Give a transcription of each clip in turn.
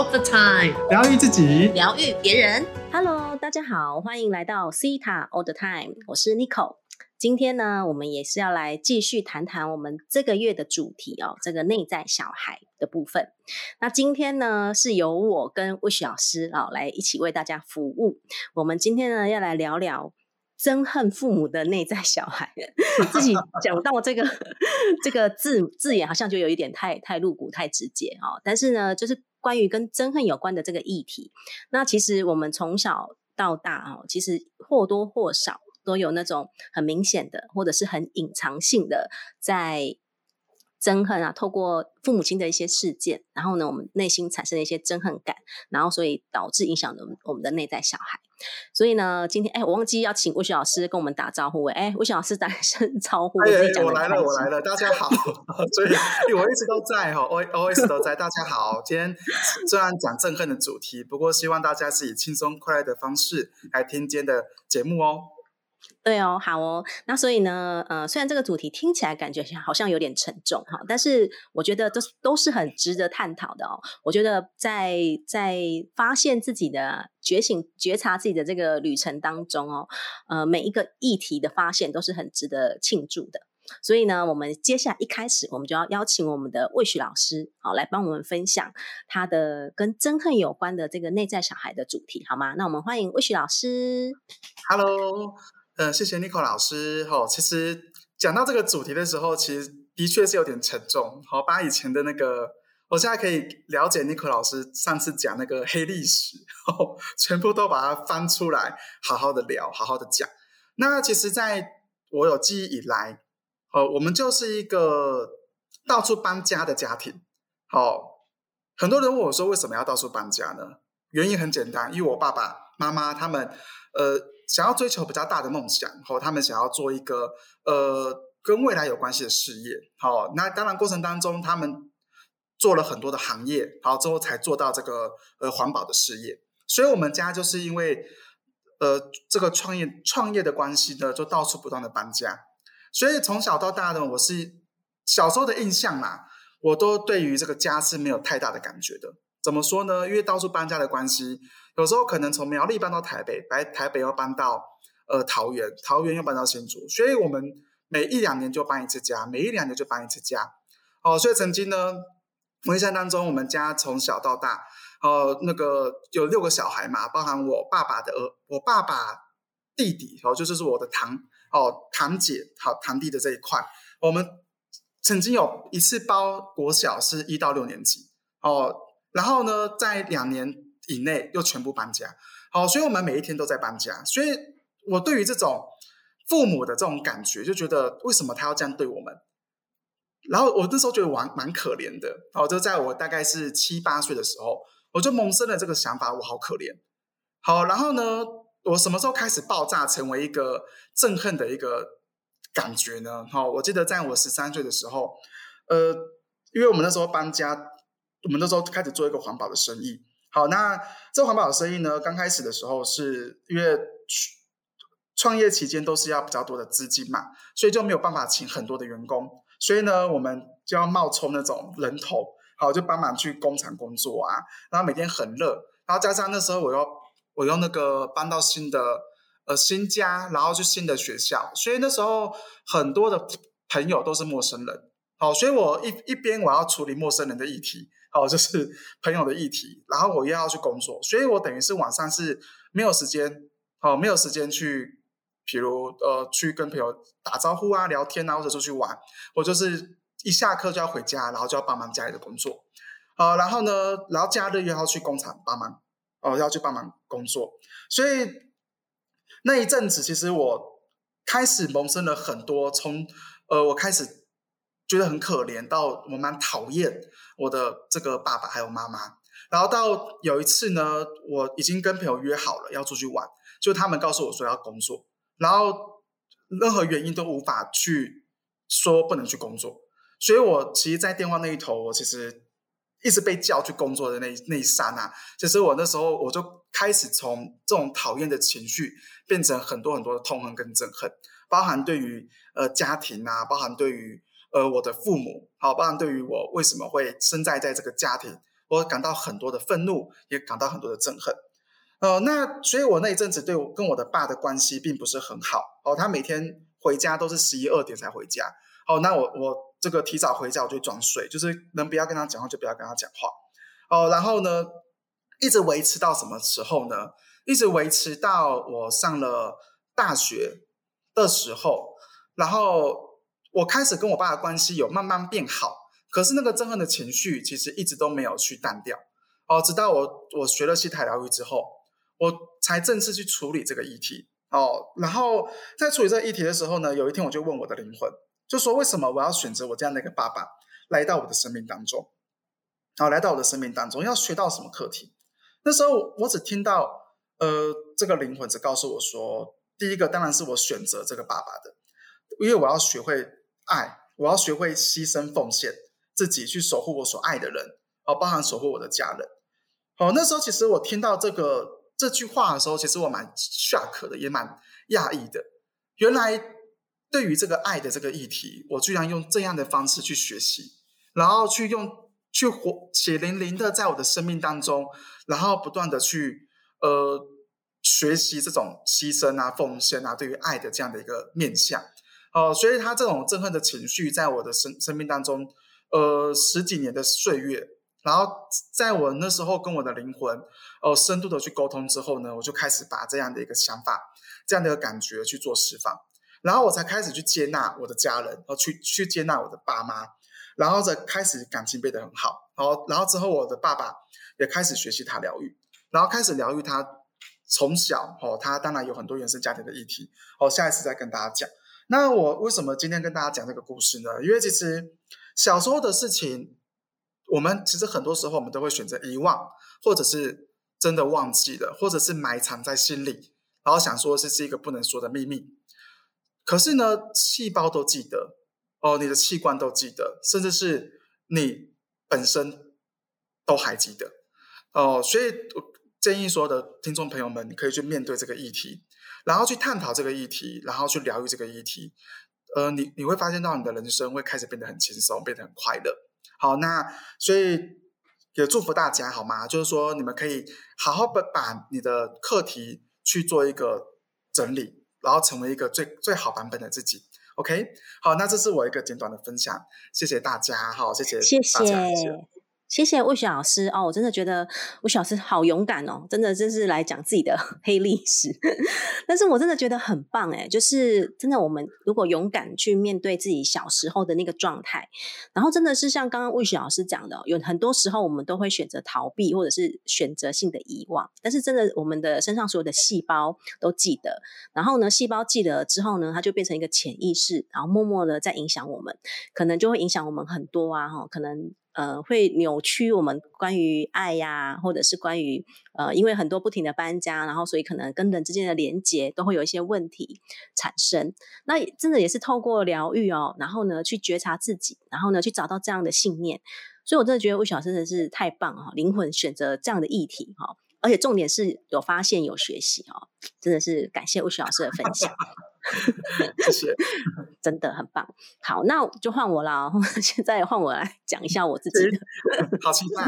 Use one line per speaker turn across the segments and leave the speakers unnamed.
all the time，
疗愈自己，
疗愈别人。
Hello，大家好，欢迎来到 Cita All the Time，我是 Nico。今天呢，我们也是要来继续谈谈我们这个月的主题哦，这个内在小孩的部分。那今天呢，是由我跟 Wish 老师啊、来一起为大家服务。我们今天呢，要来聊聊憎恨父母的内在小孩。自己讲到这个这个字字眼，好像就有一点太太露骨、太直接哦。但是呢，就是关于跟憎恨有关的这个议题，那其实我们从小到大哦，其实或多或少都有那种很明显的，或者是很隐藏性的在憎恨啊，透过父母亲的一些事件，然后呢，我们内心产生了一些憎恨感，然后所以导致影响了我们我们的内在小孩。所以呢，今天哎，我忘记要请魏雪老师跟我们打招呼哎，魏雪老师打声招呼，我
哎
自己讲
我来了，我来了，大家好。所以我一直都在哈，O O S 都在。大家好，今天虽然讲憎恨的主题，不过希望大家是以轻松快乐的方式来听今天的节目哦。
对哦，好哦。那所以呢，呃，虽然这个主题听起来感觉好像有点沉重哈，但是我觉得都是都是很值得探讨的哦。我觉得在在发现自己的觉醒、觉察自己的这个旅程当中哦，呃，每一个议题的发现都是很值得庆祝的。所以呢，我们接下来一开始，我们就要邀请我们的魏旭老师，好来帮我们分享他的跟憎恨有关的这个内在小孩的主题，好吗？那我们欢迎魏旭老师。
Hello，呃，谢谢 Nico 老师。哦，其实讲到这个主题的时候，其实的确是有点沉重。好，把以前的那个，我现在可以了解 Nico 老师上次讲那个黑历史，全部都把它翻出来，好好的聊，好好的讲。那其实，在我有记忆以来，呃，我们就是一个到处搬家的家庭。好，很多人问我说，为什么要到处搬家呢？原因很简单，因为我爸爸妈妈他们，呃，想要追求比较大的梦想，然后他们想要做一个呃跟未来有关系的事业。好，那当然过程当中他们做了很多的行业，好之后才做到这个呃环保的事业。所以我们家就是因为呃这个创业创业的关系呢，就到处不断的搬家。所以从小到大呢，我是小时候的印象嘛，我都对于这个家是没有太大的感觉的。怎么说呢？因为到处搬家的关系，有时候可能从苗栗搬到台北，来台北又搬到呃桃园，桃园又搬到新竹，所以我们每一两年就搬一次家，每一两年就搬一次家。哦，所以曾经呢，我印象当中，我们家从小到大，哦，那个有六个小孩嘛，包含我爸爸的儿，我爸爸弟弟，哦，就是我的堂哦堂姐，好堂弟的这一块，我们曾经有一次包国小是一到六年级，哦。然后呢，在两年以内又全部搬家，好，所以我们每一天都在搬家。所以我对于这种父母的这种感觉，就觉得为什么他要这样对我们？然后我那时候觉得我蛮蛮可怜的，好，就在我大概是七八岁的时候，我就萌生了这个想法，我好可怜。好，然后呢，我什么时候开始爆炸，成为一个憎恨的一个感觉呢？好，我记得在我十三岁的时候，呃，因为我们那时候搬家。我们那时候开始做一个环保的生意。好，那这环保生意呢，刚开始的时候是因为创业期间都是要比较多的资金嘛，所以就没有办法请很多的员工，所以呢，我们就要冒充那种人头，好，就帮忙去工厂工作啊，然后每天很热，然后加上那时候我要我又那个搬到新的呃新家，然后去新的学校，所以那时候很多的朋友都是陌生人，好，所以我一一边我要处理陌生人的议题。哦，就是 朋友的议题，然后我又要去工作，所以我等于是晚上是没有时间，哦，没有时间去，比如呃，去跟朋友打招呼啊、聊天啊，或者出去玩。我就是一下课就要回家，然后就要帮忙家里的工作，呃，然后呢，然后假日又要去工厂帮忙，哦、要去帮忙工作，所以那一阵子，其实我开始萌生了很多，从呃，我开始。觉得很可怜，到我蛮讨厌我的这个爸爸还有妈妈，然后到有一次呢，我已经跟朋友约好了要出去玩，就他们告诉我说要工作，然后任何原因都无法去说不能去工作，所以我其实，在电话那一头，我其实一直被叫去工作的那那一刹那，其实我那时候我就开始从这种讨厌的情绪变成很多很多的痛恨跟憎恨，包含对于呃家庭啊，包含对于。呃，我的父母，好，包含对于我为什么会生在在这个家庭，我感到很多的愤怒，也感到很多的憎恨。呃，那所以我那一阵子对我跟我的爸的关系并不是很好哦。他每天回家都是十一二点才回家。哦，那我我这个提早回家我就装睡，就是能不要跟他讲话就不要跟他讲话。哦，然后呢，一直维持到什么时候呢？一直维持到我上了大学的时候，然后我开始跟我爸的关系有慢慢变好。可是那个憎恨的情绪其实一直都没有去淡掉。哦，直到我我学了西塔疗愈之后。我才正式去处理这个议题哦，然后在处理这个议题的时候呢，有一天我就问我的灵魂，就说为什么我要选择我这样的一个爸爸来到我的生命当中？好，来到我的生命当中要学到什么课题？那时候我只听到呃，这个灵魂只告诉我说，第一个当然是我选择这个爸爸的，因为我要学会爱，我要学会牺牲奉献自己去守护我所爱的人，哦，包含守护我的家人。哦，那时候其实我听到这个。这句话的时候，其实我蛮 shock 的，也蛮讶异的。原来对于这个爱的这个议题，我居然用这样的方式去学习，然后去用去活血淋淋的在我的生命当中，然后不断的去呃学习这种牺牲啊、奉献啊，对于爱的这样的一个面向。哦，所以他这种憎恨的情绪，在我的生生命当中，呃，十几年的岁月。然后在我那时候跟我的灵魂，哦，深度的去沟通之后呢，我就开始把这样的一个想法、这样的一个感觉去做释放，然后我才开始去接纳我的家人，哦，去去接纳我的爸妈，然后再开始感情变得很好，然后然后之后我的爸爸也开始学习他疗愈，然后开始疗愈他从小哦，他当然有很多原生家庭的议题，哦，下一次再跟大家讲。那我为什么今天跟大家讲这个故事呢？因为其实小时候的事情。我们其实很多时候，我们都会选择遗忘，或者是真的忘记了，或者是埋藏在心里，然后想说这是一个不能说的秘密。可是呢，细胞都记得哦，你的器官都记得，甚至是你本身都还记得哦。所以我建议所有的听众朋友们，你可以去面对这个议题，然后去探讨这个议题，然后去疗愈这个议题。呃，你你会发现到你的人生会开始变得很轻松，变得很快乐。好，那所以也祝福大家好吗？就是说，你们可以好好的把你的课题去做一个整理，然后成为一个最最好版本的自己。OK，好，那这是我一个简短的分享，谢谢大家，好，谢谢，
谢谢。谢谢魏雪老师哦，我真的觉得魏雪老师好勇敢哦，真的真是来讲自己的 黑历史。但是我真的觉得很棒哎，就是真的，我们如果勇敢去面对自己小时候的那个状态，然后真的是像刚刚魏雪老师讲的，有很多时候我们都会选择逃避，或者是选择性的遗忘。但是真的，我们的身上所有的细胞都记得，然后呢，细胞记得之后呢，它就变成一个潜意识，然后默默的在影响我们，可能就会影响我们很多啊，哈，可能。呃，会扭曲我们关于爱呀，或者是关于呃，因为很多不停的搬家，然后所以可能跟人之间的连接都会有一些问题产生。那真的也是透过疗愈哦，然后呢去觉察自己，然后呢去找到这样的信念。所以我真的觉得魏小真的是太棒哈，灵魂选择这样的议题哈。而且重点是有发现有学习哦，真的是感谢吴雪老师的分享，
谢 谢，
真的很棒。好，那就换我了，现在换我来讲一下我自己的，
好期待。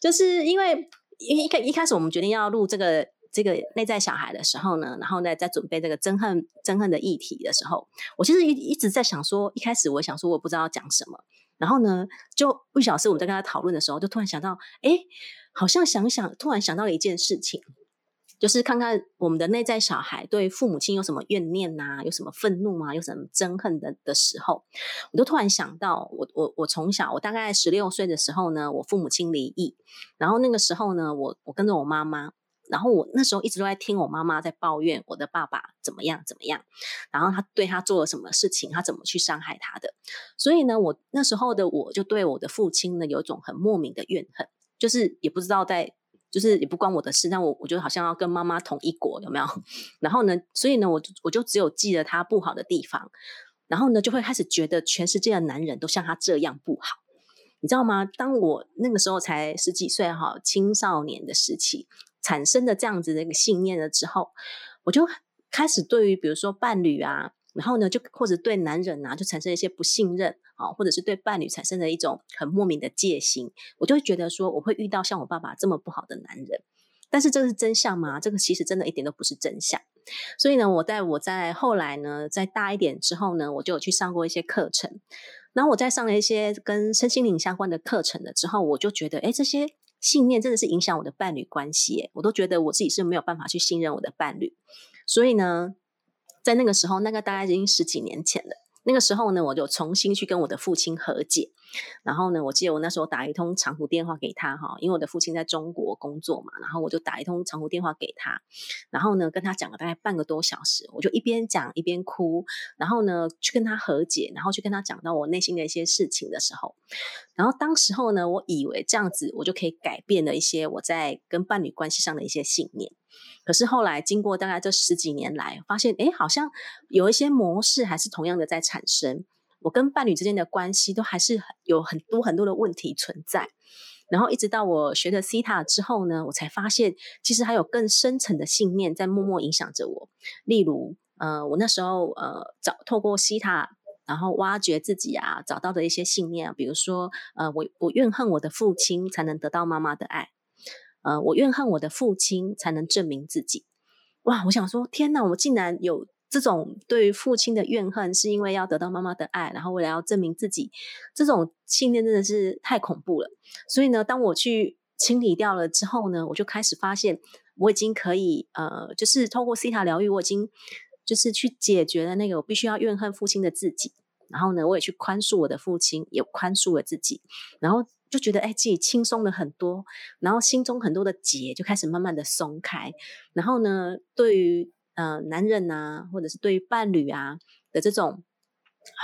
就是因为一一开一开始我们决定要录这个这个内在小孩的时候呢，然后呢在准备这个憎恨憎恨的议题的时候，我其实一一直在想说，一开始我想说我不知道讲什么，然后呢就魏小师我们在跟他讨论的时候，就突然想到，哎。好像想想，突然想到了一件事情，就是看看我们的内在小孩对父母亲有什么怨念呐，有什么愤怒啊，有什么憎恨的的时候，我就突然想到，我我我从小，我大概十六岁的时候呢，我父母亲离异，然后那个时候呢，我我跟着我妈妈，然后我那时候一直都在听我妈妈在抱怨我的爸爸怎么样怎么样，然后他对他做了什么事情，他怎么去伤害他的，所以呢，我那时候的我就对我的父亲呢有一种很莫名的怨恨。就是也不知道在，就是也不关我的事，但我我觉得好像要跟妈妈同一国，有没有？然后呢，所以呢，我我就只有记得他不好的地方，然后呢，就会开始觉得全世界的男人都像他这样不好，你知道吗？当我那个时候才十几岁哈，青少年的时期产生的这样子的一个信念了之后，我就开始对于比如说伴侣啊。然后呢，就或者对男人啊，就产生一些不信任啊，或者是对伴侣产生了一种很莫名的戒心，我就会觉得说，我会遇到像我爸爸这么不好的男人。但是这个是真相吗？这个其实真的一点都不是真相。所以呢，我在我在后来呢，在大一点之后呢，我就有去上过一些课程。然后我在上了一些跟身心灵相关的课程了之后，我就觉得，哎，这些信念真的是影响我的伴侣关系。我都觉得我自己是没有办法去信任我的伴侣。所以呢，在那个时候，那个大概已经十几年前了。那个时候呢，我就重新去跟我的父亲和解。然后呢，我记得我那时候打一通长途电话给他哈，因为我的父亲在中国工作嘛，然后我就打一通长途电话给他，然后呢跟他讲了大概半个多小时，我就一边讲一边哭，然后呢去跟他和解，然后去跟他讲到我内心的一些事情的时候，然后当时候呢，我以为这样子我就可以改变了一些我在跟伴侣关系上的一些信念，可是后来经过大概这十几年来，发现哎，好像有一些模式还是同样的在产生。我跟伴侣之间的关系都还是有很多很多的问题存在，然后一直到我学了西塔之后呢，我才发现其实还有更深层的信念在默默影响着我。例如，呃，我那时候呃找透过西塔，然后挖掘自己啊，找到的一些信念，比如说，呃，我我怨恨我的父亲才能得到妈妈的爱，呃，我怨恨我的父亲才能证明自己。哇，我想说，天哪，我竟然有。这种对于父亲的怨恨，是因为要得到妈妈的爱，然后为了要证明自己，这种信念真的是太恐怖了。所以呢，当我去清理掉了之后呢，我就开始发现，我已经可以呃，就是透过西塔疗愈，我已经就是去解决了那个我必须要怨恨父亲的自己。然后呢，我也去宽恕我的父亲，也宽恕了自己，然后就觉得哎，自己轻松了很多，然后心中很多的结就开始慢慢的松开。然后呢，对于呃，男人呐，或者是对于伴侣啊的这种，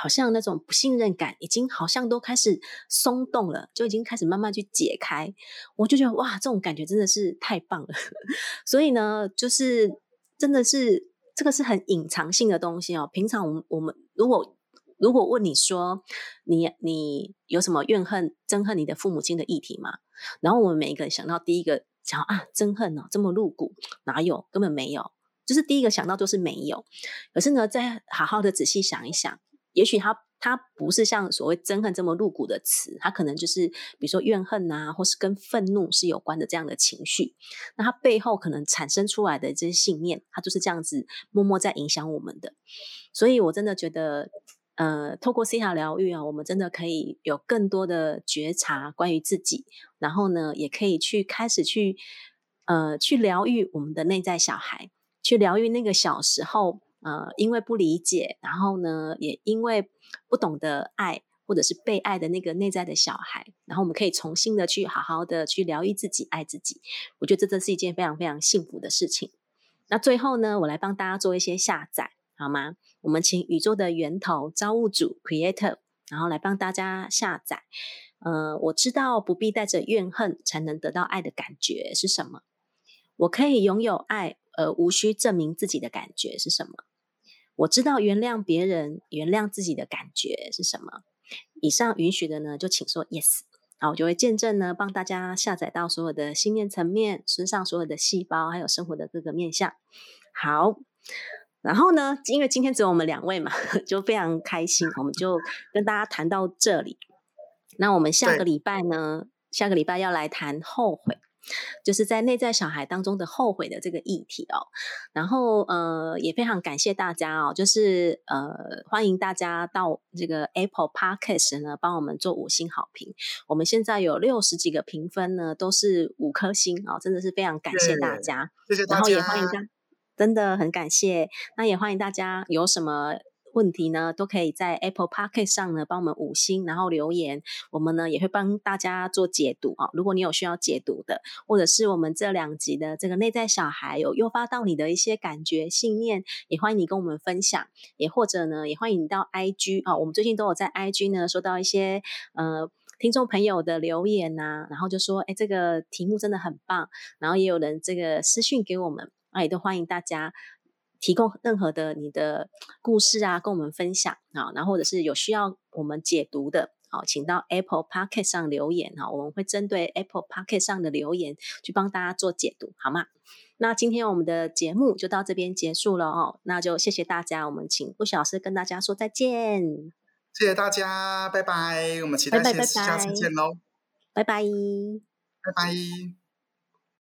好像那种不信任感，已经好像都开始松动了，就已经开始慢慢去解开。我就觉得哇，这种感觉真的是太棒了。所以呢，就是真的是这个是很隐藏性的东西哦。平常我们我们如果如果问你说你你有什么怨恨、憎恨你的父母亲的议题吗？然后我们每一个人想到第一个想啊，憎恨哦，这么露骨，哪有？根本没有。就是第一个想到就是没有，可是呢，再好好的仔细想一想，也许他他不是像所谓憎恨这么露骨的词，他可能就是比如说怨恨啊，或是跟愤怒是有关的这样的情绪，那他背后可能产生出来的这些信念，他就是这样子默默在影响我们的。所以我真的觉得，呃，透过 C 塔疗愈啊，我们真的可以有更多的觉察关于自己，然后呢，也可以去开始去呃去疗愈我们的内在小孩。去疗愈那个小时候，呃，因为不理解，然后呢，也因为不懂得爱或者是被爱的那个内在的小孩，然后我们可以重新的去好好的去疗愈自己，爱自己。我觉得这真是一件非常非常幸福的事情。那最后呢，我来帮大家做一些下载，好吗？我们请宇宙的源头造物主 Creator，然后来帮大家下载。呃，我知道不必带着怨恨才能得到爱的感觉是什么？我可以拥有爱。而无需证明自己的感觉是什么？我知道原谅别人、原谅自己的感觉是什么。以上允许的呢，就请说 yes。好，我就会见证呢，帮大家下载到所有的信念层面、身上所有的细胞，还有生活的各个面向。好，然后呢，因为今天只有我们两位嘛，就非常开心，我们就跟大家谈到这里。那我们下个礼拜呢，下个礼拜要来谈后悔。就是在内在小孩当中的后悔的这个议题哦，然后呃也非常感谢大家哦，就是呃欢迎大家到这个 Apple Podcast 呢帮我们做五星好评，我们现在有六十几个评分呢，都是五颗星哦，真的是非常感谢大家，
谢谢大家，
然后也欢迎大家，真的很感谢，那也欢迎大家有什么。问题呢，都可以在 Apple p o c k e t 上呢帮我们五星，然后留言，我们呢也会帮大家做解读啊。如果你有需要解读的，或者是我们这两集的这个内在小孩有诱发到你的一些感觉、信念，也欢迎你跟我们分享。也或者呢，也欢迎你到 IG 啊，我们最近都有在 IG 呢收到一些呃听众朋友的留言呐，然后就说哎这个题目真的很棒，然后也有人这个私讯给我们，啊也都欢迎大家。提供任何的你的故事啊，跟我们分享啊，然后或者是有需要我们解读的，好，请到 Apple p o c k e t 上留言哈，我们会针对 Apple p o c k e t 上的留言去帮大家做解读，好吗？那今天我们的节目就到这边结束了哦，那就谢谢大家，我们请布老师跟大家说再见。
谢谢大家，拜拜，我们期待下下次见喽，
拜拜，
拜拜。